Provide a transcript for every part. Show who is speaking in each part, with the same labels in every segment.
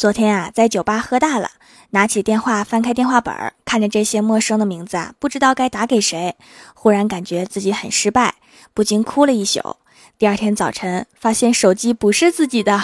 Speaker 1: 昨天啊，在酒吧喝大了，拿起电话翻开电话本，看着这些陌生的名字啊，不知道该打给谁，忽然感觉自己很失败，不禁哭了一宿。第二天早晨，发现手机不是自己的。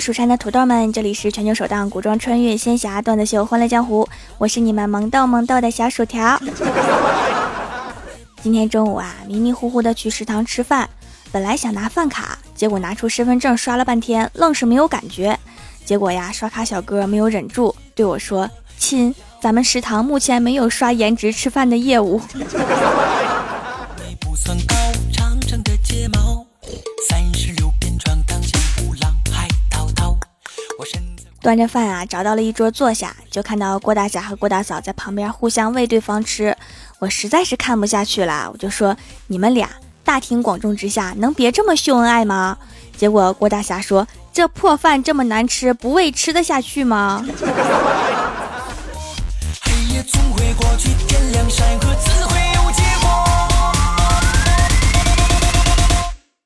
Speaker 1: 蜀山的土豆们，这里是全球首档古装穿越仙侠段子秀《欢乐江湖》，我是你们萌豆萌豆的小薯条。今天中午啊，迷迷糊糊的去食堂吃饭，本来想拿饭卡，结果拿出身份证刷了半天，愣是没有感觉。结果呀，刷卡小哥没有忍住，对我说：“亲，咱们食堂目前没有刷颜值吃饭的业务。”端着饭啊，找到了一桌坐下，就看到郭大侠和郭大嫂在旁边互相喂对方吃。我实在是看不下去了，我就说：“你们俩大庭广众之下，能别这么秀恩爱吗？”结果郭大侠说：“这破饭这么难吃，不喂吃得下去吗？”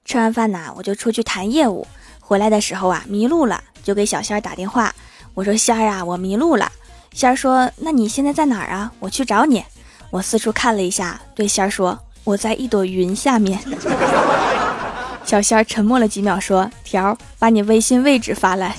Speaker 1: 吃完饭呐，我就出去谈业务。回来的时候啊，迷路了。就给小仙儿打电话，我说仙儿啊，我迷路了。仙儿说，那你现在在哪儿啊？我去找你。我四处看了一下，对仙儿说，我在一朵云下面。小仙儿沉默了几秒，说，条，把你微信位置发来。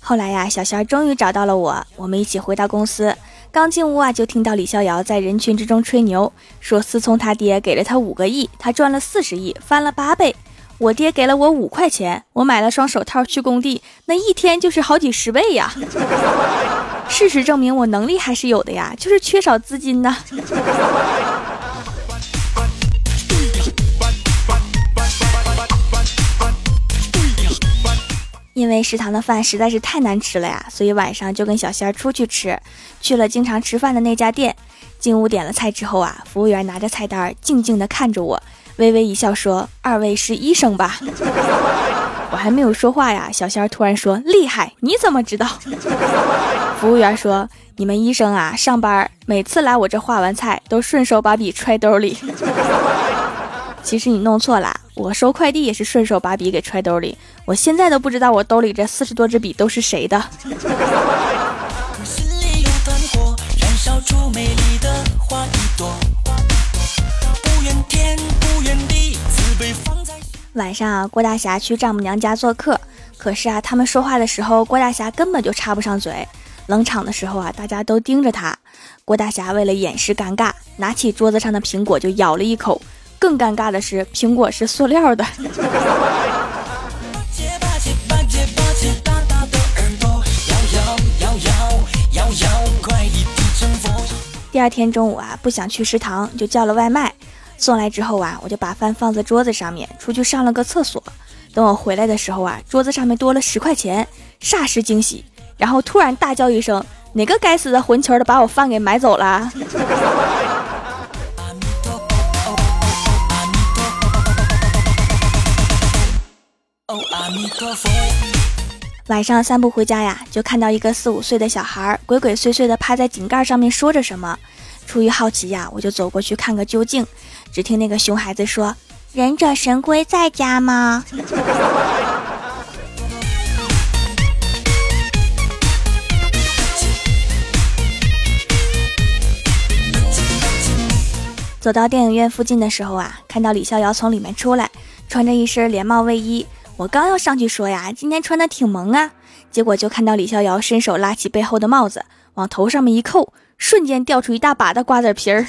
Speaker 1: 后来呀，小仙儿终于找到了我，我们一起回到公司。刚进屋啊，就听到李逍遥在人群之中吹牛，说思聪他爹给了他五个亿，他赚了四十亿，翻了八倍。我爹给了我五块钱，我买了双手套去工地，那一天就是好几十倍呀。事实证明我能力还是有的呀，就是缺少资金呢。为食堂的饭实在是太难吃了呀，所以晚上就跟小仙儿出去吃，去了经常吃饭的那家店。进屋点了菜之后啊，服务员拿着菜单静静地看着我，微微一笑说：“二位是医生吧？” 我还没有说话呀，小仙儿突然说：“厉害，你怎么知道？” 服务员说：“你们医生啊，上班每次来我这画完菜，都顺手把笔揣兜里。”其实你弄错了，我收快递也是顺手把笔给揣兜里。我现在都不知道我兜里这四十多支笔都是谁的。晚上啊，郭大侠去丈母娘家做客，可是啊，他们说话的时候，郭大侠根本就插不上嘴。冷场的时候啊，大家都盯着他。郭大侠为了掩饰尴尬，拿起桌子上的苹果就咬了一口。更尴尬的是，苹果是塑料的。第二天中午啊，不想去食堂，就叫了外卖。送来之后啊，我就把饭放在桌子上面，出去上了个厕所。等我回来的时候啊，桌子上面多了十块钱，霎时惊喜，然后突然大叫一声：“哪个该死的混球的把我饭给买走了？”晚上散步回家呀，就看到一个四五岁的小孩鬼鬼祟祟的趴在井盖上面说着什么。出于好奇呀，我就走过去看个究竟。只听那个熊孩子说：“忍者神龟在家吗？”走到电影院附近的时候啊，看到李逍遥从里面出来，穿着一身连帽卫衣。我刚要上去说呀，今天穿的挺萌啊，结果就看到李逍遥伸手拉起背后的帽子，往头上面一扣，瞬间掉出一大把的瓜子皮儿。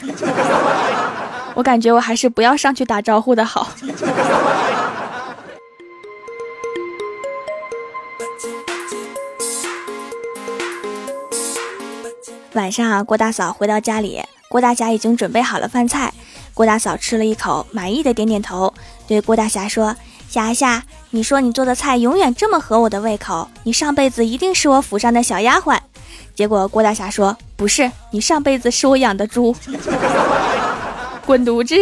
Speaker 1: 我感觉我还是不要上去打招呼的好。晚上啊，郭大嫂回到家里，郭大侠已经准备好了饭菜。郭大嫂吃了一口，满意的点点头，对郭大侠说。霞霞，你说你做的菜永远这么合我的胃口，你上辈子一定是我府上的小丫鬟。结果郭大侠说：“不是，你上辈子是我养的猪。”滚犊子！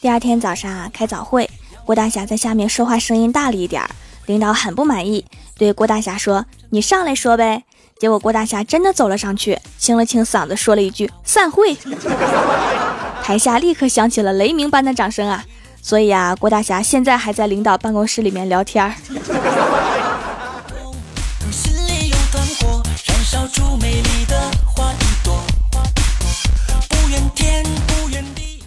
Speaker 1: 第二天早上啊，开早会，郭大侠在下面说话声音大了一点儿，领导很不满意，对郭大侠说：“你上来说呗。”结果郭大侠真的走了上去，清了清嗓子，说了一句：“散会。”台下立刻响起了雷鸣般的掌声啊！所以啊，郭大侠现在还在领导办公室里面聊天儿。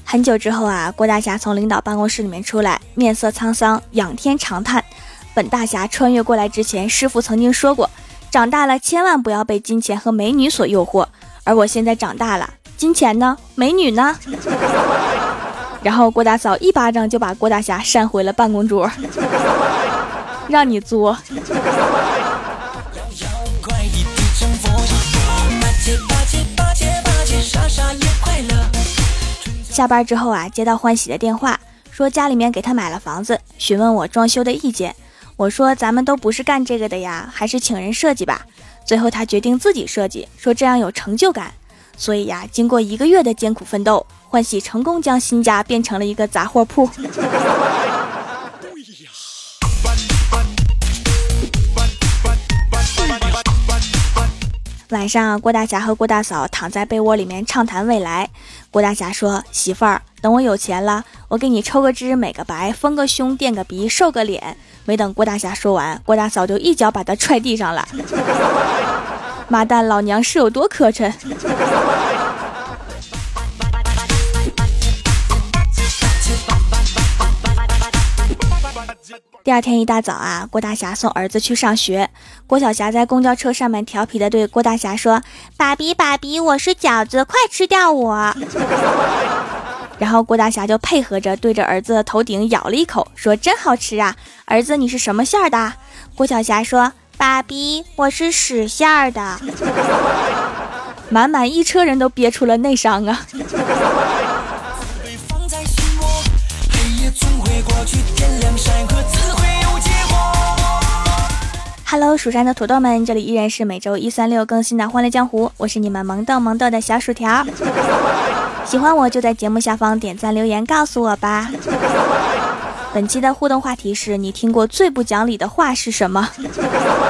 Speaker 1: 很久之后啊，郭大侠从领导办公室里面出来，面色沧桑，仰天长叹：“本大侠穿越过来之前，师傅曾经说过，长大了千万不要被金钱和美女所诱惑。而我现在长大了，金钱呢？美女呢？” 然后郭大嫂一巴掌就把郭大侠扇回了办公桌，让你作。下班之后啊，接到欢喜的电话，说家里面给他买了房子，询问我装修的意见。我说咱们都不是干这个的呀，还是请人设计吧。最后他决定自己设计，说这样有成就感。所以呀，经过一个月的艰苦奋斗，欢喜成功将新家变成了一个杂货铺。晚上，郭大侠和郭大嫂躺在被窝里面畅谈未来。郭大侠说：“媳妇儿，等我有钱了，我给你抽个脂、美个白、丰个胸、垫个鼻、瘦个脸。”没等郭大侠说完，郭大嫂就一脚把他踹地上了。妈蛋，老娘是有多磕碜？第二天一大早啊，郭大侠送儿子去上学。郭小霞在公交车上面调皮的对郭大侠说：“爸比，爸比，我是饺子，快吃掉我。”然后郭大侠就配合着对着儿子的头顶咬了一口，说：“真好吃啊，儿子，你是什么馅儿的？”郭小霞说：“爸比，我是屎馅儿的。”满满一车人都憋出了内伤啊！Hello，蜀山的土豆们，这里依然是每周一、三、六更新的《欢乐江湖》，我是你们萌豆萌豆的小薯条。喜欢我就在节目下方点赞留言告诉我吧。本期的互动话题是你听过最不讲理的话是什么？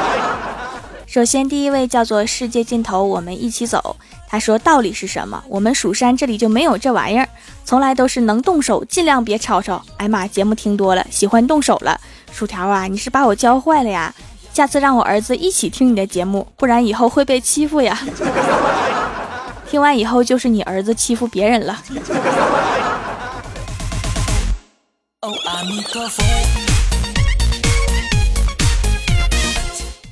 Speaker 1: 首先，第一位叫做世界尽头，我们一起走。他说道理是什么？我们蜀山这里就没有这玩意儿，从来都是能动手尽量别吵吵。哎妈，节目听多了，喜欢动手了。薯条啊，你是把我教坏了呀？下次让我儿子一起听你的节目，不然以后会被欺负呀。听完以后就是你儿子欺负别人了。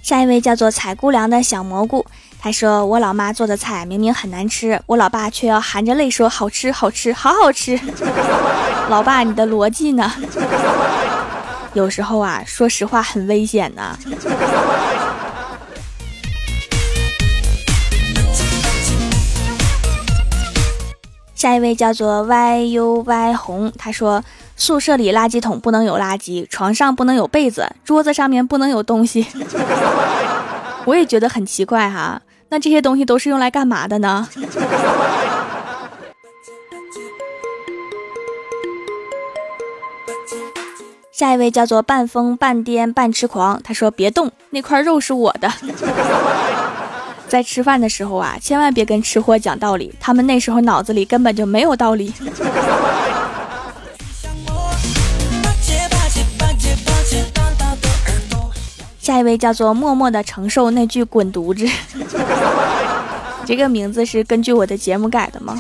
Speaker 1: 下一位叫做采菇凉的小蘑菇，他说我老妈做的菜明明很难吃，我老爸却要含着泪说好吃好吃好好吃。老爸，你的逻辑呢？有时候啊，说实话很危险呐。下一位叫做 YUY 红，他说宿舍里垃圾桶不能有垃圾，床上不能有被子，桌子上面不能有东西。我也觉得很奇怪哈，那这些东西都是用来干嘛的呢？下一位叫做半疯半癫半痴狂，他说：“别动，那块肉是我的。”在吃饭的时候啊，千万别跟吃货讲道理，他们那时候脑子里根本就没有道理。下一位叫做默默的承受那句滚犊子，这个名字是根据我的节目改的吗？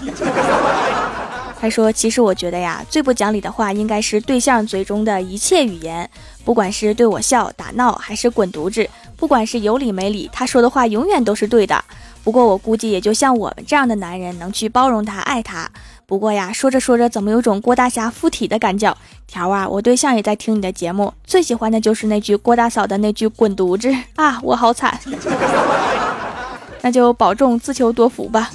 Speaker 1: 他说：“其实我觉得呀，最不讲理的话应该是对象嘴中的一切语言，不管是对我笑、打闹，还是滚犊子，不管是有理没理，他说的话永远都是对的。不过我估计，也就像我们这样的男人能去包容他、爱他。不过呀，说着说着，怎么有种郭大侠附体的感觉？条啊，我对象也在听你的节目，最喜欢的就是那句郭大嫂的那句滚犊子啊！我好惨，那就保重，自求多福吧。”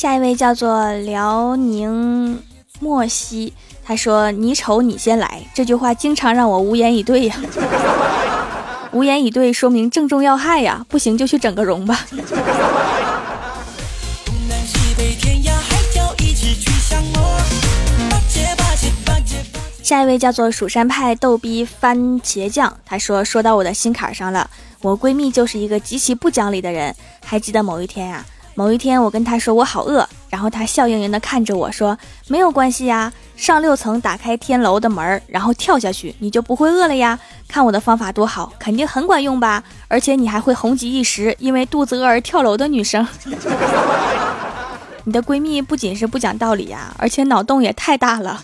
Speaker 1: 下一位叫做辽宁莫西，他说：“你丑你先来。”这句话经常让我无言以对呀。无言以对，说明正中要害呀！不行就去整个容吧。下一位叫做蜀山派逗逼番茄酱，他说：“说到我的心坎上了，我闺蜜就是一个极其不讲理的人。还记得某一天呀？”某一天，我跟他说我好饿，然后他笑盈盈地看着我说：“没有关系呀，上六层打开天楼的门，然后跳下去，你就不会饿了呀。看我的方法多好，肯定很管用吧？而且你还会红极一时，因为肚子饿而跳楼的女生。你的闺蜜不仅是不讲道理呀，而且脑洞也太大了。”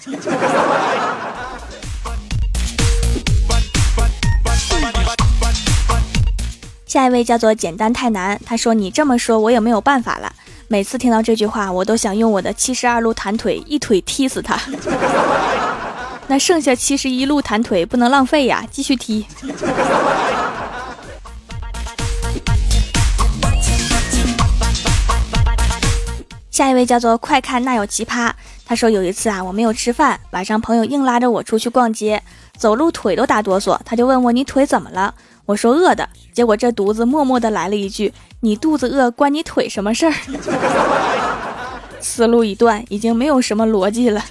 Speaker 1: 下一位叫做简单太难，他说：“你这么说，我也没有办法了。每次听到这句话，我都想用我的七十二路弹腿一腿踢死他。那剩下七十一路弹腿不能浪费呀，继续踢。”下一位叫做快看那有奇葩，他说有一次啊，我没有吃饭，晚上朋友硬拉着我出去逛街，走路腿都打哆嗦，他就问我你腿怎么了？我说饿的，结果这犊子默默的来了一句：“你肚子饿关你腿什么事儿？” 思路一断，已经没有什么逻辑了。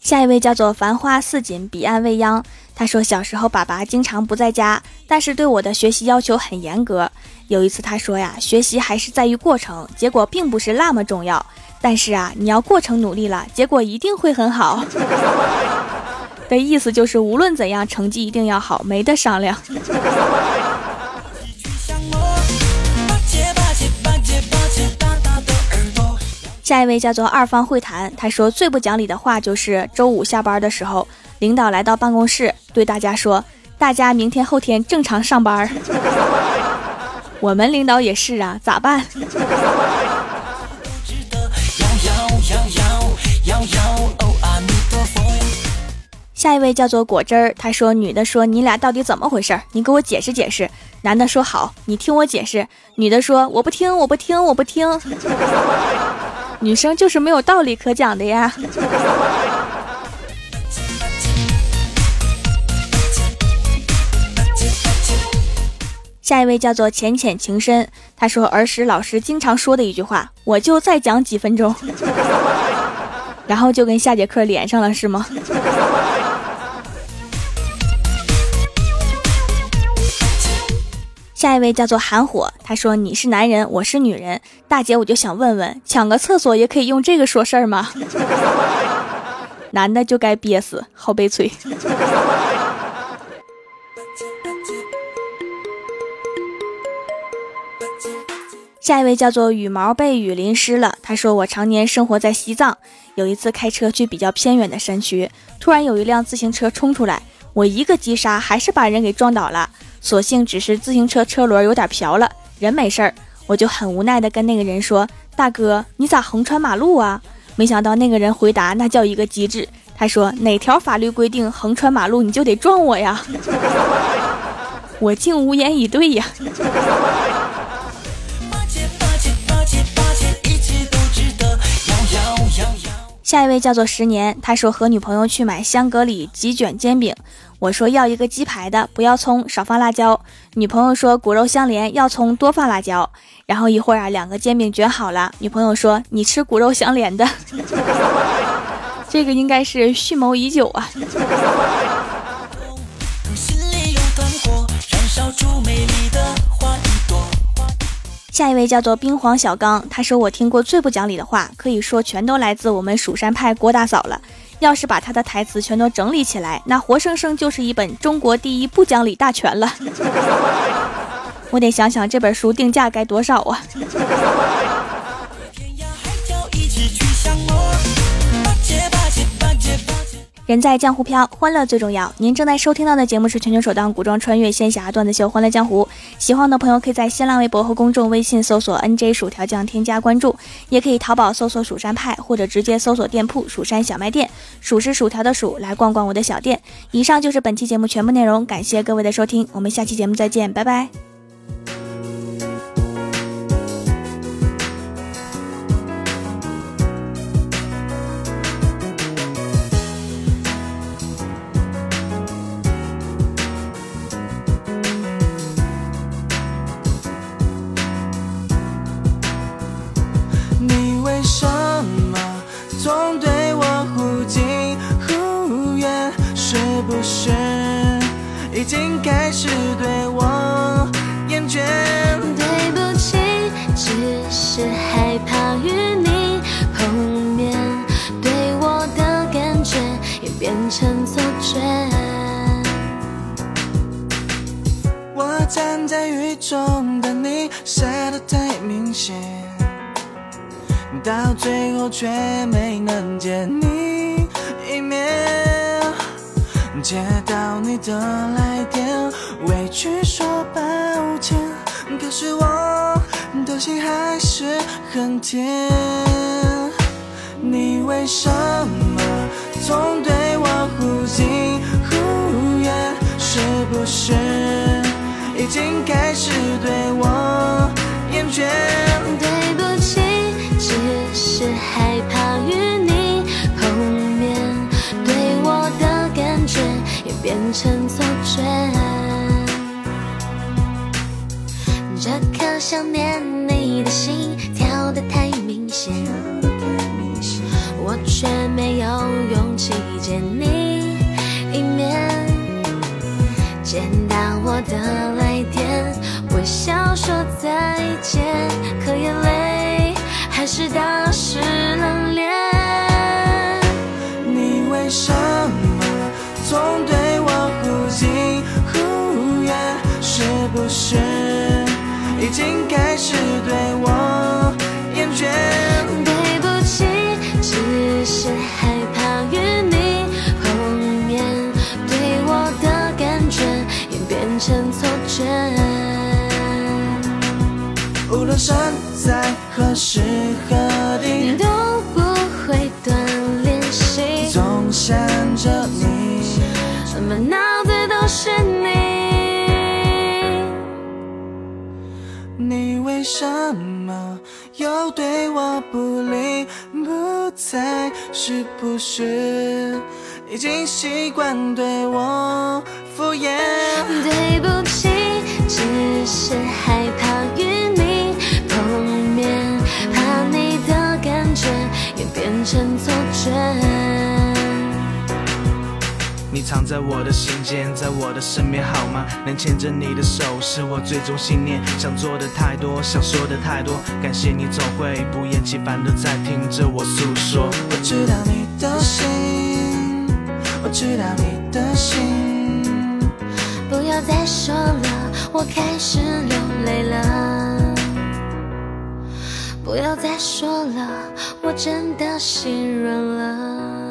Speaker 1: 下一位叫做繁花似锦，彼岸未央。他说小时候爸爸经常不在家，但是对我的学习要求很严格。有一次他说呀，学习还是在于过程，结果并不是那么重要。但是啊，你要过程努力了，结果一定会很好。的意思就是无论怎样，成绩一定要好，没得商量。下一位叫做二方会谈，他说最不讲理的话就是周五下班的时候，领导来到办公室对大家说：“大家明天后天正常上班。”我们领导也是啊，咋办？下一位叫做果汁儿，他说：“女的说你俩到底怎么回事？你给我解释解释。”男的说：“好，你听我解释。”女的说：“我不听，我不听，我不听。”女生就是没有道理可讲的呀。下一位叫做浅浅情深，他说儿时老师经常说的一句话：“我就再讲几分钟。”然后就跟下节课连上了，是吗？下一位叫做韩火，他说：“你是男人，我是女人，大姐，我就想问问，抢个厕所也可以用这个说事儿吗？” 男的就该憋死，好悲催。下一位叫做羽毛被雨淋湿了，他说：“我常年生活在西藏，有一次开车去比较偏远的山区，突然有一辆自行车冲出来，我一个急刹，还是把人给撞倒了。”所幸只是自行车车轮有点瓢了，人没事儿，我就很无奈的跟那个人说：“大哥，你咋横穿马路啊？”没想到那个人回答那叫一个机智，他说：“哪条法律规定横穿马路你就得撞我呀？” 我竟无言以对呀。下一位叫做十年，他说和女朋友去买香格里鸡卷煎饼，我说要一个鸡排的，不要葱，少放辣椒。女朋友说骨肉相连，要葱，多放辣椒。然后一会儿啊，两个煎饼卷好了，女朋友说你吃骨肉相连的，这个应该是蓄谋已久啊。下一位叫做冰皇小刚，他说我听过最不讲理的话，可以说全都来自我们蜀山派郭大嫂了。要是把他的台词全都整理起来，那活生生就是一本中国第一不讲理大全了。我得想想这本书定价该多少啊。人在江湖飘，欢乐最重要。您正在收听到的节目是全球首档古装穿越仙侠段子秀《欢乐江湖》。喜欢的朋友可以在新浪微博和公众微信搜索 “nj 薯条酱”添加关注，也可以淘宝搜索“蜀山派”或者直接搜索店铺“蜀山小卖店”，数是薯条的数，来逛逛我的小店。以上就是本期节目全部内容，感谢各位的收听，我们下期节目再见，拜拜。
Speaker 2: 变成错觉。
Speaker 3: 我站在雨中的你，晒得太明显，到最后却没能见你一面。接到你的来电，委屈说抱歉，可是我的心还是很甜。你为什么总对我忽近忽远？是不是已经开始对我厌倦？
Speaker 2: 对不起，只是害怕与你碰面，对我的感觉也。变成错觉，这颗想念你的心跳得太明显，我却没有勇气见你一面。见到我的来电，微笑说再见，
Speaker 3: 在何时何地，
Speaker 2: 都不会断联系。
Speaker 3: 总想着你，
Speaker 2: 满脑子都是你。
Speaker 3: 你为什么又对我不理不睬？是不是已经习惯对我敷衍？
Speaker 2: 对不起，只是害怕成错觉。
Speaker 3: 你藏在我的心间，在我的身边好吗？能牵着你的手是我最终信念。想做的太多，想说的太多，感谢你总会不厌其烦的在听着我诉说。我知道你的心，我知道你的心。
Speaker 2: 不要再说了，我开始流泪了。不要再说了，我真的心软了。